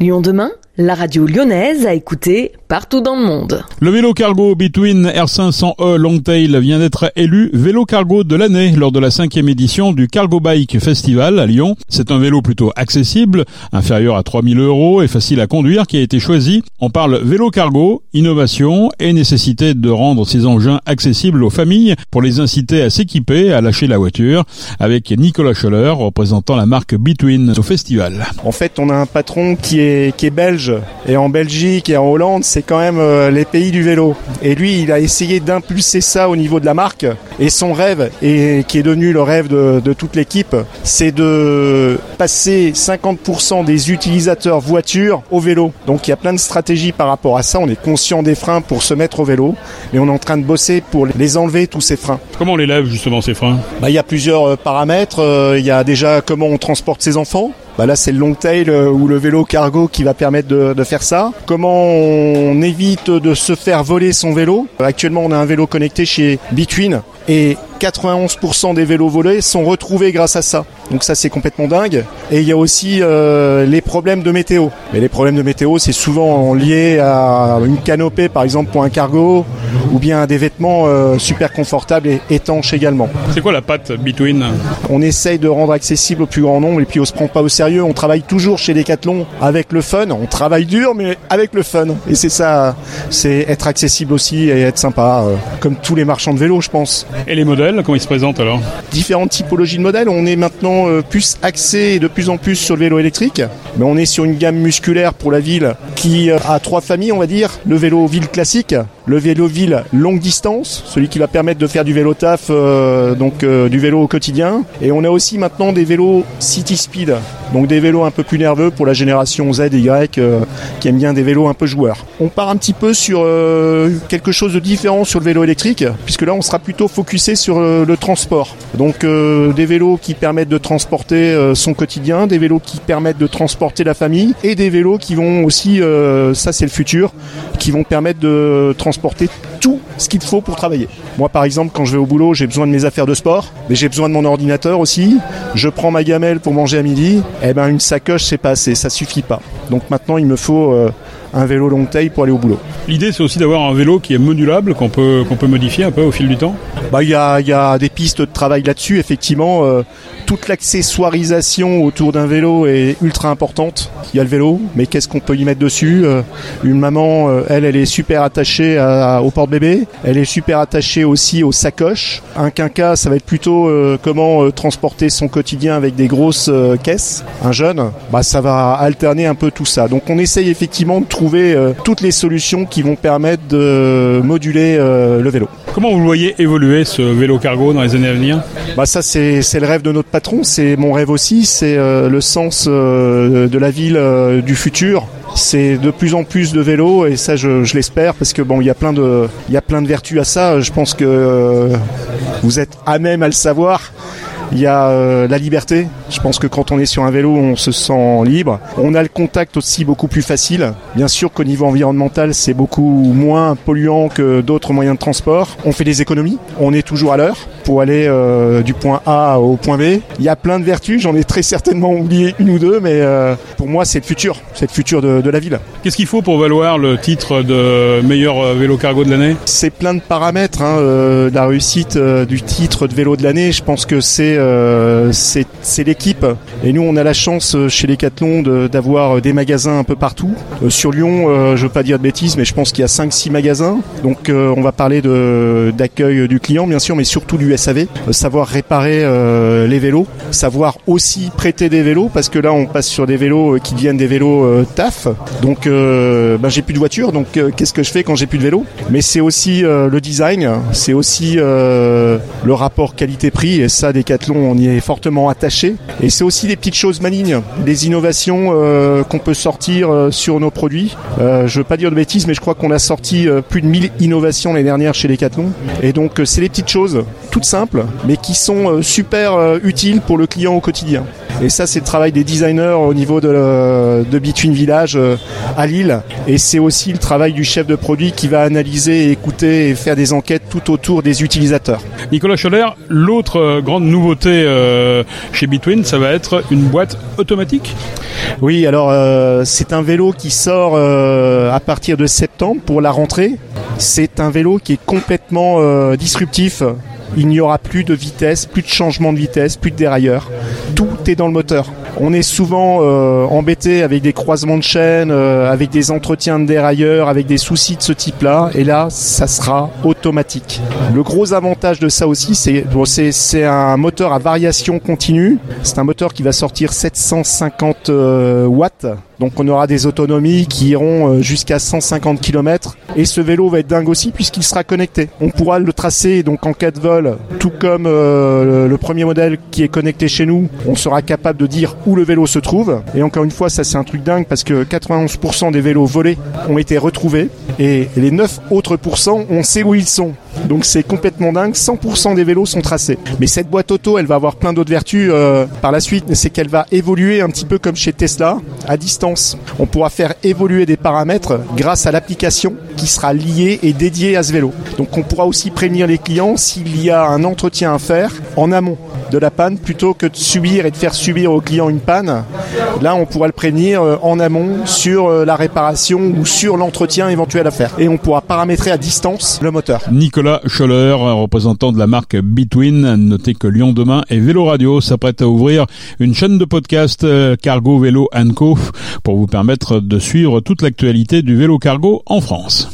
Lyon demain, la radio lyonnaise a écouté partout dans le monde. Le vélo cargo Between R500E Longtail vient d'être élu vélo cargo de l'année lors de la cinquième édition du Cargo Bike Festival à Lyon. C'est un vélo plutôt accessible, inférieur à 3000 euros et facile à conduire qui a été choisi. On parle vélo cargo, innovation et nécessité de rendre ces engins accessibles aux familles pour les inciter à s'équiper, à lâcher la voiture avec Nicolas Scholler représentant la marque Between au festival. En fait, on a un patron qui est, qui est belge et en Belgique et en Hollande, c'est quand même euh, les pays du vélo. Et lui, il a essayé d'impulser ça au niveau de la marque. Et son rêve, et qui est devenu le rêve de, toute l'équipe, c'est de passer 50% des utilisateurs voitures au vélo. Donc il y a plein de stratégies par rapport à ça. On est conscient des freins pour se mettre au vélo, mais on est en train de bosser pour les enlever tous ces freins. Comment on les lève justement ces freins? Bah, Il y a plusieurs euh, paramètres. Euh, il y a déjà comment on transporte ses enfants. Bah là, c'est le long tail euh, ou le vélo cargo qui va permettre de, faire ça. Comment on évite de se faire voler son vélo? Actuellement, on a un vélo connecté chez Between et 91% des vélos volés sont retrouvés grâce à ça. Donc ça c'est complètement dingue. Et il y a aussi euh, les problèmes de météo. Mais les problèmes de météo c'est souvent lié à une canopée par exemple pour un cargo ou bien à des vêtements euh, super confortables et étanches également. C'est quoi la patte Between On essaye de rendre accessible au plus grand nombre et puis on se prend pas au sérieux. On travaille toujours chez Decathlon avec le fun. On travaille dur mais avec le fun. Et c'est ça, c'est être accessible aussi et être sympa, euh, comme tous les marchands de vélos je pense. Et les modèles, comment ils se présentent alors? Différentes typologies de modèles. On est maintenant euh, plus axé et de plus en plus sur le vélo électrique. Mais on est sur une gamme musculaire pour la ville qui euh, a trois familles, on va dire. Le vélo ville classique, le vélo ville longue distance, celui qui va permettre de faire du vélo taf, euh, donc du vélo au quotidien. Et on a aussi maintenant des vélos city speed, donc des vélos un peu plus nerveux pour la génération Z, Y, qui aime bien des vélos un peu joueurs. On part un petit peu sur quelque chose de différent sur le vélo électrique, puisque là on sera plutôt focusé sur le transport. Donc des vélos qui permettent de transporter son quotidien, des vélos qui permettent de transporter la famille et des vélos qui vont aussi, ça c'est le futur, qui vont permettre de transporter tout ce qu'il faut pour travailler. Moi par exemple quand je vais au boulot j'ai besoin de mes affaires de sport, mais j'ai besoin de mon ordinateur aussi. Je prends ma gamelle pour manger à midi, et ben une sacoche c'est pas assez, ça suffit pas. Donc maintenant il me faut un vélo long taille pour aller au boulot. L'idée c'est aussi d'avoir un vélo qui est modulable, qu'on peut, qu'on peut modifier un peu au fil du temps bah, Il y, a, y a des pistes de travail là-dessus, effectivement. Euh, toute l'accessoirisation autour d'un vélo est ultra importante. Il y a le vélo, mais qu'est-ce qu'on peut y mettre dessus? Euh, Une maman, euh, elle, elle est super attachée au porte-bébé. Elle est super attachée aussi aux sacoches. Un quinca, ça va être plutôt comment transporter son quotidien avec des grosses caisses. Un jeune, bah, ça va alterner un peu tout ça. Donc on essaye effectivement de trouver toutes les solutions qui vont permettre de moduler le vélo. Comment vous voyez évoluer ce vélo cargo dans les années à venir? Bah ça c'est le rêve de notre patron, c'est mon rêve aussi, c'est euh, le sens euh, de la ville euh, du futur. C'est de plus en plus de vélos et ça je, je l'espère parce que bon il y a plein de il y a plein de vertus à ça. Je pense que vous êtes à même à le savoir. Il y a euh, la liberté. Je pense que quand on est sur un vélo, on se sent libre. On a le contact aussi beaucoup plus facile. Bien sûr qu'au niveau environnemental, c'est beaucoup moins polluant que d'autres moyens de transport. On fait des économies. On est toujours à l'heure pour aller euh, du point A au point B. Il y a plein de vertus. J'en ai très certainement oublié une ou deux, mais euh, pour moi, c'est le futur. C'est le futur de, de la ville. Qu'est-ce qu'il faut pour valoir le titre de meilleur vélo cargo de l'année? C'est plein de paramètres. Hein, la réussite du titre de vélo de l'année, je pense que c'est euh, c'est l'équipe. Et nous, on a la chance euh, chez les Decathlon d'avoir euh, des magasins un peu partout. sur Lyon, je veux pas dire de bêtises, mais je pense qu'il y a 5-6 magasins. Donc, on va parler d'accueil du client, bien sûr, mais surtout du SAV. savoir réparer les vélos, savoir aussi prêter des vélos, parce que là, on passe sur des vélos qui deviennent des vélos TAF. Donc, ben, j'ai plus de voiture, donc qu'est-ce que je fais quand j'ai plus de vélo? Mais c'est aussi le design, c'est aussi le rapport qualité-prix, et ça, Decathlon on y est fortement attaché. Et c'est aussi des petites choses malignes, des innovations euh, qu'on peut sortir euh, sur nos produits. Euh, je veux pas dire de bêtises, mais je crois qu'on a sorti plus de 1000 innovations l'année dernière chez Decathlon. Et donc c'est des petites choses toutes simples, mais qui sont super utiles pour le client au quotidien. Et ça, c'est le travail des designers au niveau de, de Between Village euh, à Lille. Et c'est aussi le travail du chef de produit qui va analyser, écouter et faire des enquêtes tout autour des utilisateurs. Nicolas Scholler, l'autre euh, grande nouveauté euh, chez Between, ça va être une boîte automatique? Oui, alors euh, c'est un vélo qui sort euh, à partir de septembre pour la rentrée. C'est un vélo qui est complètement euh, disruptif. Il n'y aura plus de vitesse, plus de changement de vitesse, plus de dérailleur. Tout est dans le moteur. On est souvent euh, embêté avec des croisements de chaînes, euh, avec des entretiens de dérailleurs, avec des soucis de ce type-là. Et là, ça sera automatique. Le gros avantage de ça aussi, c'est bon, un moteur à variation continue. C'est un moteur qui va sortir 750 euh, watts. Donc on aura des autonomies qui iront euh, jusqu'à 150 km. Et ce vélo va être dingue aussi puisqu'il sera connecté. On pourra le tracer donc en cas de vol, tout comme euh, le, le premier modèle qui est connecté chez nous. On sera capable de dire où le vélo se trouve. Et encore une fois, ça c'est un truc dingue parce que 91% des vélos volés ont été retrouvés et les 9 autres pourcents, on sait où ils sont. Donc c'est complètement dingue, 100% des vélos sont tracés. Mais cette boîte auto, elle va avoir plein d'autres vertus euh, par la suite, c'est qu'elle va évoluer un petit peu comme chez Tesla, à distance. On pourra faire évoluer des paramètres grâce à l'application qui sera liée et dédiée à ce vélo. Donc on pourra aussi prévenir les clients s'il y a un entretien à faire en amont de la panne plutôt que de subir et de faire subir au client une panne. Là, on pourra le prévenir euh, en amont sur euh, la réparation ou sur l'entretien éventuel à faire. Et on pourra paramétrer à distance le moteur. Nicolas Scholler, représentant de la marque Between. Notez que Lyon Demain et Vélo Radio s'apprêtent à ouvrir une chaîne de podcast euh, Cargo Vélo Co pour vous permettre de suivre toute l'actualité du vélo cargo en France.